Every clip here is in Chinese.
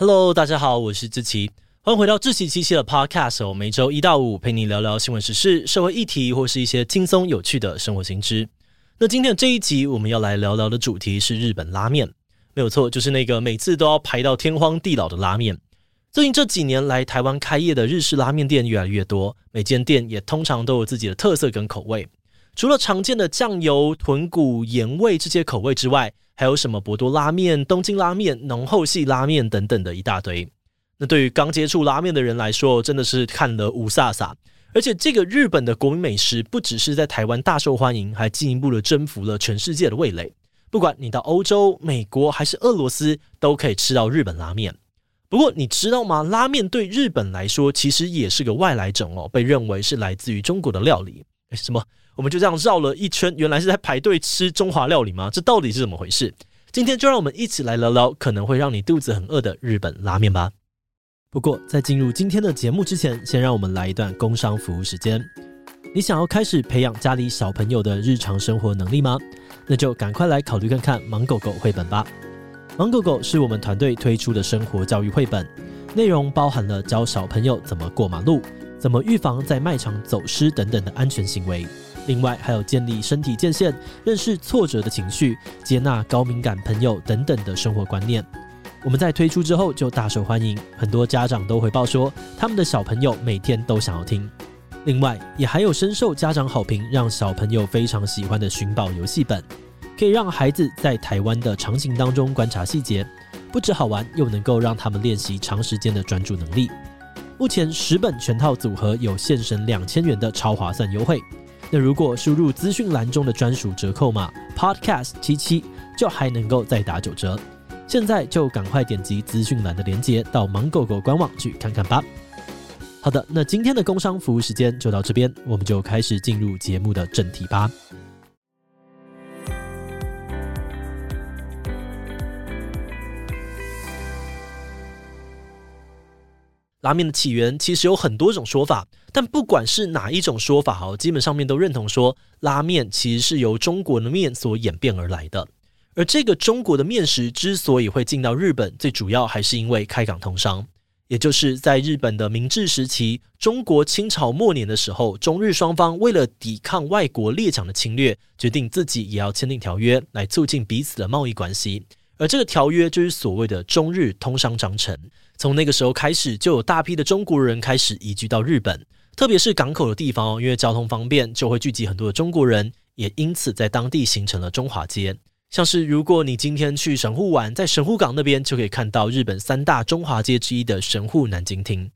Hello，大家好，我是志奇，欢迎回到志奇七七的 Podcast。我每周一到五陪你聊聊新闻时事、社会议题，或是一些轻松有趣的生活新知。那今天的这一集，我们要来聊聊的主题是日本拉面，没有错，就是那个每次都要排到天荒地老的拉面。最近这几年来，台湾开业的日式拉面店越来越多，每间店也通常都有自己的特色跟口味。除了常见的酱油、豚骨、盐味这些口味之外，还有什么博多拉面、东京拉面、浓厚系拉面等等的一大堆。那对于刚接触拉面的人来说，真的是看了雾煞煞。而且这个日本的国民美食，不只是在台湾大受欢迎，还进一步的征服了全世界的味蕾。不管你到欧洲、美国还是俄罗斯，都可以吃到日本拉面。不过你知道吗？拉面对日本来说，其实也是个外来种哦，被认为是来自于中国的料理。什么？我们就这样绕了一圈，原来是在排队吃中华料理吗？这到底是怎么回事？今天就让我们一起来聊聊可能会让你肚子很饿的日本拉面吧。不过在进入今天的节目之前，先让我们来一段工商服务时间。你想要开始培养家里小朋友的日常生活能力吗？那就赶快来考虑看看《芒狗狗》绘本吧。《芒狗狗》是我们团队推出的生活教育绘本，内容包含了教小朋友怎么过马路、怎么预防在卖场走失等等的安全行为。另外还有建立身体界限、认识挫折的情绪、接纳高敏感朋友等等的生活观念。我们在推出之后就大受欢迎，很多家长都回报说，他们的小朋友每天都想要听。另外也还有深受家长好评，让小朋友非常喜欢的寻宝游戏本，可以让孩子在台湾的场景当中观察细节，不止好玩，又能够让他们练习长时间的专注能力。目前十本全套组合有现省两千元的超划算优惠。那如果输入资讯栏中的专属折扣码 Podcast 七七，就还能够再打九折。现在就赶快点击资讯栏的链接，到芒狗狗官网去看看吧。好的，那今天的工商服务时间就到这边，我们就开始进入节目的正题吧。拉面的起源其实有很多种说法，但不管是哪一种说法，哈，基本上面都认同说，拉面其实是由中国的面所演变而来的。而这个中国的面食之所以会进到日本，最主要还是因为开港通商，也就是在日本的明治时期，中国清朝末年的时候，中日双方为了抵抗外国列强的侵略，决定自己也要签订条约来促进彼此的贸易关系。而这个条约就是所谓的中日通商章程。从那个时候开始，就有大批的中国人开始移居到日本，特别是港口的地方，因为交通方便，就会聚集很多的中国人，也因此在当地形成了中华街。像是如果你今天去神户玩，在神户港那边就可以看到日本三大中华街之一的神户南京町。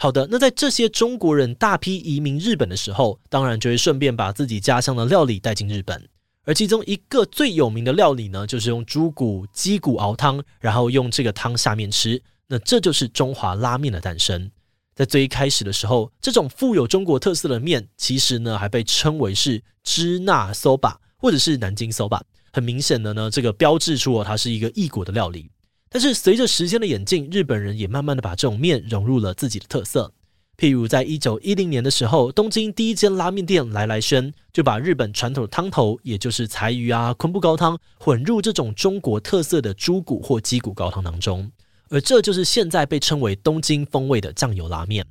好的，那在这些中国人大批移民日本的时候，当然就会顺便把自己家乡的料理带进日本。而其中一个最有名的料理呢，就是用猪骨、鸡骨熬汤，然后用这个汤下面吃。那这就是中华拉面的诞生。在最一开始的时候，这种富有中国特色的面，其实呢还被称为是支那 soba 或者是南京 soba。很明显的呢，这个标志出了它是一个异国的料理。但是随着时间的演进，日本人也慢慢的把这种面融入了自己的特色。譬如在一九一零年的时候，东京第一间拉面店来来轩就把日本传统的汤头，也就是柴鱼啊、昆布高汤，混入这种中国特色的猪骨或鸡骨高汤当中。而这就是现在被称为东京风味的酱油拉面。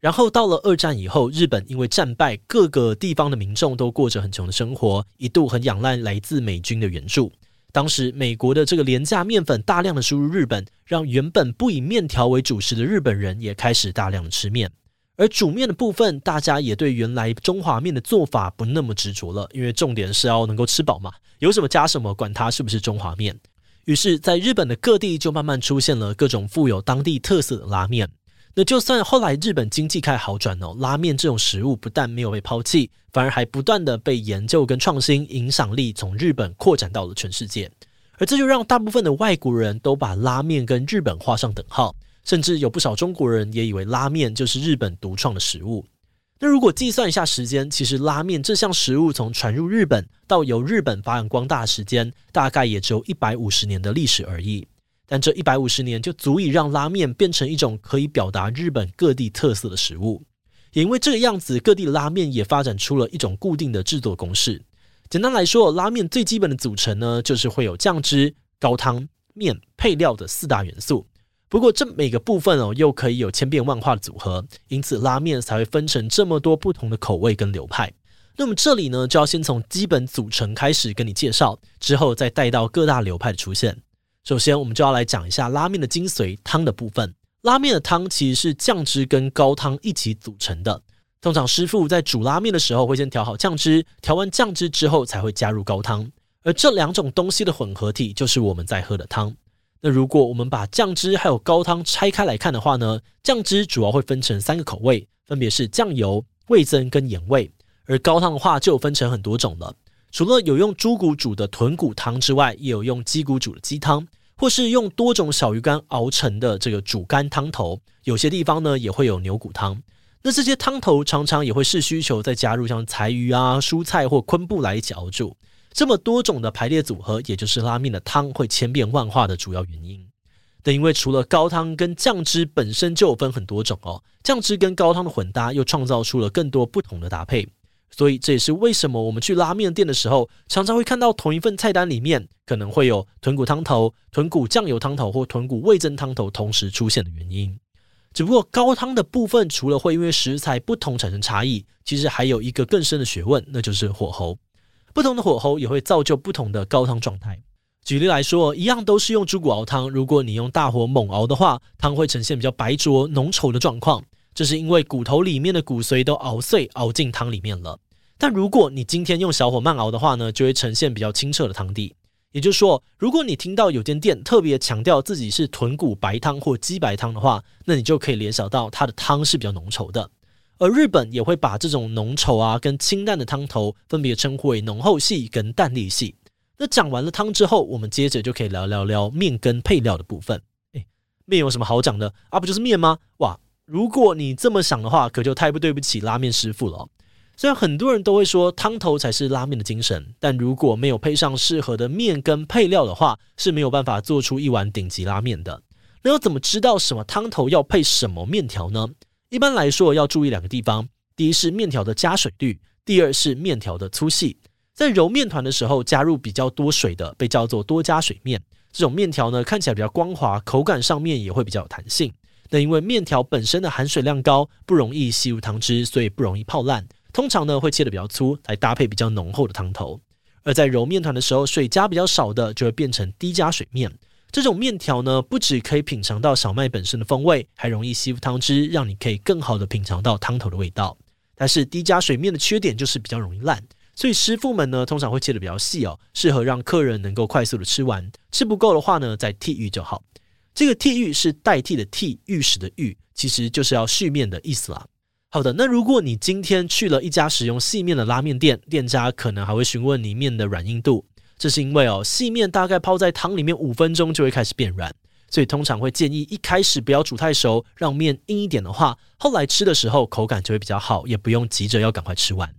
然后到了二战以后，日本因为战败，各个地方的民众都过着很穷的生活，一度很仰赖来自美军的援助。当时美国的这个廉价面粉大量的输入日本，让原本不以面条为主食的日本人也开始大量的吃面。而煮面的部分，大家也对原来中华面的做法不那么执着了，因为重点是要能够吃饱嘛，有什么加什么，管它是不是中华面。于是，在日本的各地就慢慢出现了各种富有当地特色的拉面。那就算后来日本经济开始好转哦，拉面这种食物不但没有被抛弃，反而还不断的被研究跟创新，影响力从日本扩展到了全世界。而这就让大部分的外国人都把拉面跟日本画上等号，甚至有不少中国人也以为拉面就是日本独创的食物。那如果计算一下时间，其实拉面这项食物从传入日本到由日本发扬光大的时间，大概也只有一百五十年的历史而已。但这一百五十年就足以让拉面变成一种可以表达日本各地特色的食物。也因为这个样子，各地拉面也发展出了一种固定的制作公式。简单来说，拉面最基本的组成呢，就是会有酱汁、高汤、面、配料的四大元素。不过这每个部分哦，又可以有千变万化的组合，因此拉面才会分成这么多不同的口味跟流派。那么这里呢，就要先从基本组成开始跟你介绍，之后再带到各大流派的出现。首先，我们就要来讲一下拉面的精髓——汤的部分。拉面的汤其实是酱汁跟高汤一起组成的。通常师傅在煮拉面的时候，会先调好酱汁，调完酱汁之后才会加入高汤，而这两种东西的混合体就是我们在喝的汤。那如果我们把酱汁还有高汤拆开来看的话呢，酱汁主要会分成三个口味，分别是酱油、味增跟盐味。而高汤的话就分成很多种了，除了有用猪骨煮的豚骨汤之外，也有用鸡骨煮的鸡汤，或是用多种小鱼干熬成的这个煮干汤头。有些地方呢也会有牛骨汤。那这些汤头常常也会视需求再加入像柴鱼啊、蔬菜或昆布来一起熬煮。这么多种的排列组合，也就是拉面的汤会千变万化的主要原因。但因为除了高汤跟酱汁本身就有分很多种哦，酱汁跟高汤的混搭又创造出了更多不同的搭配。所以这也是为什么我们去拉面店的时候，常常会看到同一份菜单里面可能会有豚骨汤头、豚骨酱油汤头或豚骨味增汤头同时出现的原因。只不过高汤的部分，除了会因为食材不同产生差异，其实还有一个更深的学问，那就是火候。不同的火候也会造就不同的高汤状态。举例来说，一样都是用猪骨熬汤，如果你用大火猛熬的话，汤会呈现比较白浊浓稠的状况，这是因为骨头里面的骨髓都熬碎熬进汤里面了。但如果你今天用小火慢熬的话呢，就会呈现比较清澈的汤底。也就是说，如果你听到有间店特别强调自己是豚骨白汤或鸡白汤的话，那你就可以联想到它的汤是比较浓稠的。而日本也会把这种浓稠啊跟清淡的汤头分别称呼为浓厚系跟淡丽系。那讲完了汤之后，我们接着就可以聊聊聊面跟配料的部分。诶，面有什么好讲的啊？不就是面吗？哇，如果你这么想的话，可就太不对不起拉面师傅了。虽然很多人都会说汤头才是拉面的精神，但如果没有配上适合的面跟配料的话，是没有办法做出一碗顶级拉面的。那要怎么知道什么汤头要配什么面条呢？一般来说要注意两个地方：第一是面条的加水率，第二是面条的粗细。在揉面团的时候，加入比较多水的被叫做多加水面，这种面条呢看起来比较光滑，口感上面也会比较有弹性。那因为面条本身的含水量高，不容易吸入汤汁，所以不容易泡烂。通常呢会切的比较粗，来搭配比较浓厚的汤头。而在揉面团的时候，水加比较少的就会变成低加水面。这种面条呢，不只可以品尝到小麦本身的风味，还容易吸附汤汁，让你可以更好的品尝到汤头的味道。但是低加水面的缺点就是比较容易烂，所以师傅们呢通常会切得比较细哦，适合让客人能够快速的吃完。吃不够的话呢，再替玉就好。这个替玉是代替的替，玉石的玉，其实就是要续面的意思啦。好的，那如果你今天去了一家使用细面的拉面店，店家可能还会询问你面的软硬度，这是因为哦，细面大概泡在汤里面五分钟就会开始变软，所以通常会建议一开始不要煮太熟，让面硬一点的话，后来吃的时候口感就会比较好，也不用急着要赶快吃完。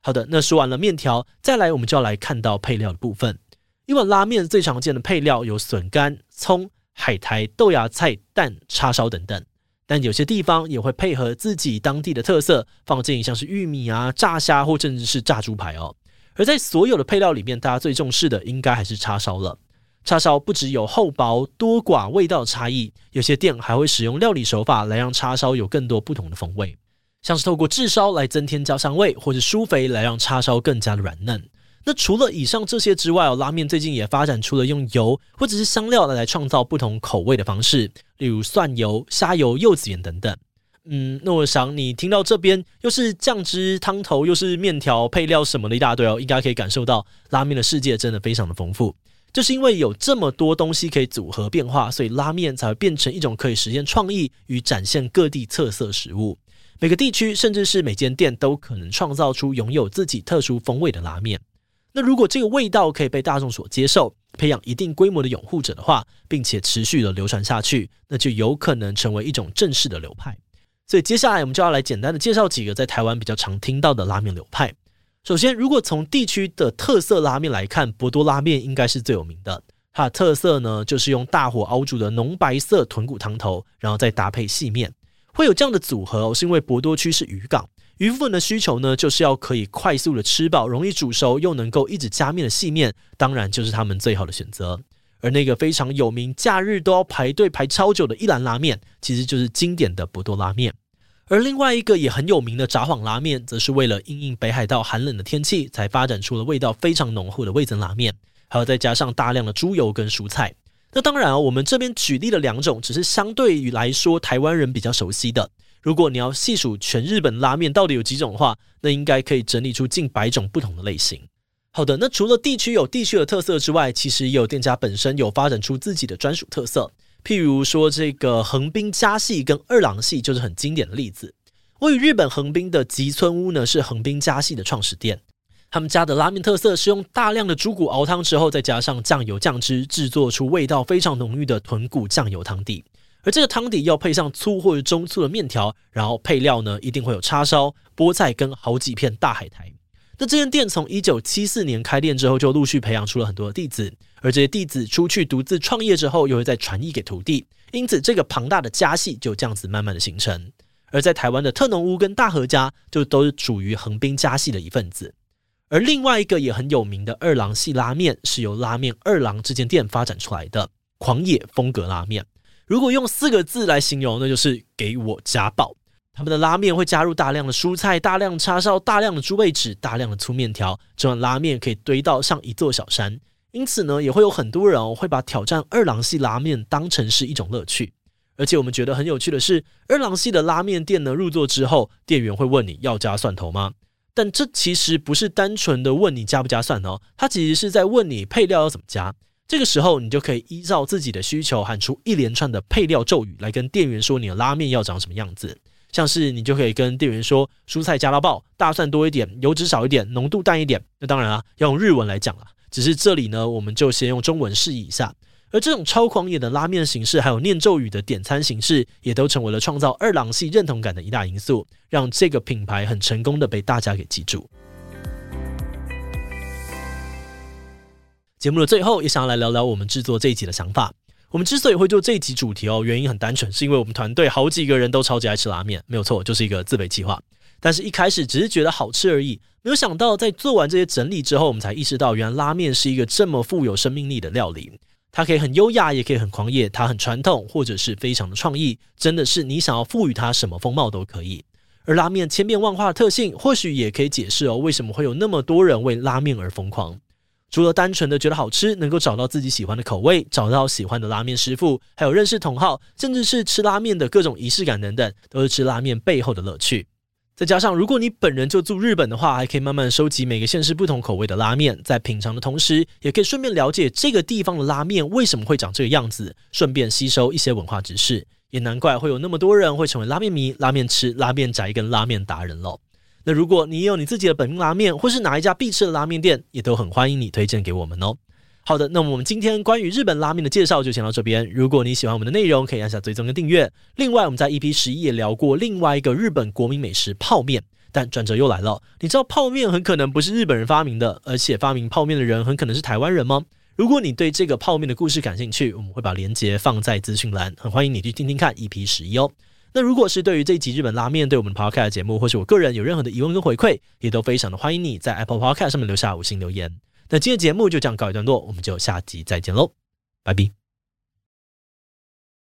好的，那说完了面条，再来我们就要来看到配料的部分。一碗拉面最常见的配料有笋干、葱、海苔、豆芽菜、蛋、叉烧等等。但有些地方也会配合自己当地的特色，放进像是玉米啊、炸虾或甚至是炸猪排哦。而在所有的配料里面，大家最重视的应该还是叉烧了。叉烧不只有厚薄多寡味道差异，有些店还会使用料理手法来让叉烧有更多不同的风味，像是透过炙烧来增添焦香味，或者舒肥来让叉烧更加的软嫩。那除了以上这些之外，拉面最近也发展出了用油或者是香料来创造不同口味的方式，例如蒜油、虾油、柚子盐等等。嗯，那我想你听到这边又是酱汁、汤头，又是面条、配料什么的一大堆哦，应该可以感受到拉面的世界真的非常的丰富。就是因为有这么多东西可以组合变化，所以拉面才会变成一种可以实现创意与展现各地特色食物。每个地区甚至是每间店都可能创造出拥有自己特殊风味的拉面。那如果这个味道可以被大众所接受，培养一定规模的拥护者的话，并且持续的流传下去，那就有可能成为一种正式的流派。所以接下来我们就要来简单的介绍几个在台湾比较常听到的拉面流派。首先，如果从地区的特色拉面来看，博多拉面应该是最有名的。它的特色呢，就是用大火熬煮的浓白色豚骨汤头，然后再搭配细面。会有这样的组合，是因为博多区是渔港。渔夫们的需求呢，就是要可以快速的吃饱、容易煮熟又能够一直加面的细面，当然就是他们最好的选择。而那个非常有名、假日都要排队排超久的一兰拉面，其实就是经典的博多拉面。而另外一个也很有名的札幌拉面，则是为了应应北海道寒冷的天气，才发展出了味道非常浓厚的味增拉面，还有再加上大量的猪油跟蔬菜。那当然啊，我们这边举例的两种，只是相对于来说台湾人比较熟悉的。如果你要细数全日本拉面到底有几种的话，那应该可以整理出近百种不同的类型。好的，那除了地区有地区的特色之外，其实也有店家本身有发展出自己的专属特色。譬如说，这个横滨家系跟二郎系就是很经典的例子。位于日本横滨的吉村屋呢，是横滨家系的创始店。他们家的拉面特色是用大量的猪骨熬汤之后，再加上酱油酱汁，制作出味道非常浓郁的豚骨酱油汤底。而这个汤底要配上粗或者中粗的面条，然后配料呢，一定会有叉烧、菠菜跟好几片大海苔。那这间店从一九七四年开店之后，就陆续培养出了很多的弟子，而这些弟子出去独自创业之后，又会再传艺给徒弟，因此这个庞大的家系就这样子慢慢的形成。而在台湾的特浓屋跟大和家，就都是属于横滨家系的一份子。而另外一个也很有名的二郎系拉面，是由拉面二郎这间店发展出来的狂野风格拉面。如果用四个字来形容，那就是给我家暴。他们的拉面会加入大量的蔬菜、大量叉烧、大量的猪背脂、大量的粗面条，这碗拉面可以堆到像一座小山。因此呢，也会有很多人哦会把挑战二郎系拉面当成是一种乐趣。而且我们觉得很有趣的是，二郎系的拉面店呢，入座之后，店员会问你要加蒜头吗？但这其实不是单纯的问你加不加蒜哦，他其实是在问你配料要怎么加。这个时候，你就可以依照自己的需求喊出一连串的配料咒语，来跟店员说你的拉面要长什么样子。像是你就可以跟店员说，蔬菜加到爆，大蒜多一点，油脂少一点，浓度淡一点。那当然啊，要用日文来讲了。只是这里呢，我们就先用中文示意一下。而这种超狂野的拉面形式，还有念咒语的点餐形式，也都成为了创造二郎系认同感的一大因素，让这个品牌很成功的被大家给记住。节目的最后，也想要来聊聊我们制作这一集的想法。我们之所以会做这一集主题哦，原因很单纯，是因为我们团队好几个人都超级爱吃拉面，没有错，就是一个自备计划。但是一开始只是觉得好吃而已，没有想到在做完这些整理之后，我们才意识到，原来拉面是一个这么富有生命力的料理。它可以很优雅，也可以很狂野；它很传统，或者是非常的创意，真的是你想要赋予它什么风貌都可以。而拉面千变万化的特性，或许也可以解释哦，为什么会有那么多人为拉面而疯狂。除了单纯的觉得好吃，能够找到自己喜欢的口味，找到喜欢的拉面师傅，还有认识同好，甚至是吃拉面的各种仪式感等等，都是吃拉面背后的乐趣。再加上，如果你本人就住日本的话，还可以慢慢收集每个县市不同口味的拉面，在品尝的同时，也可以顺便了解这个地方的拉面为什么会长这个样子，顺便吸收一些文化知识。也难怪会有那么多人会成为拉面迷、拉面吃、拉面宅跟拉面达人喽。那如果你也有你自己的本命拉面，或是哪一家必吃的拉面店，也都很欢迎你推荐给我们哦。好的，那么我们今天关于日本拉面的介绍就先到这边。如果你喜欢我们的内容，可以按下追踪跟订阅。另外，我们在 EP 十一也聊过另外一个日本国民美食泡面，但转折又来了。你知道泡面很可能不是日本人发明的，而且发明泡面的人很可能是台湾人吗？如果你对这个泡面的故事感兴趣，我们会把链接放在资讯栏，很欢迎你去听听看 EP 十一哦。那如果是对于这一集日本拉面对我们 Podcast 节目，或是我个人有任何的疑问跟回馈，也都非常的欢迎你在 Apple Podcast 上面留下五星留言。那今天节目就这样告一段落，我们就下集再见喽，拜拜。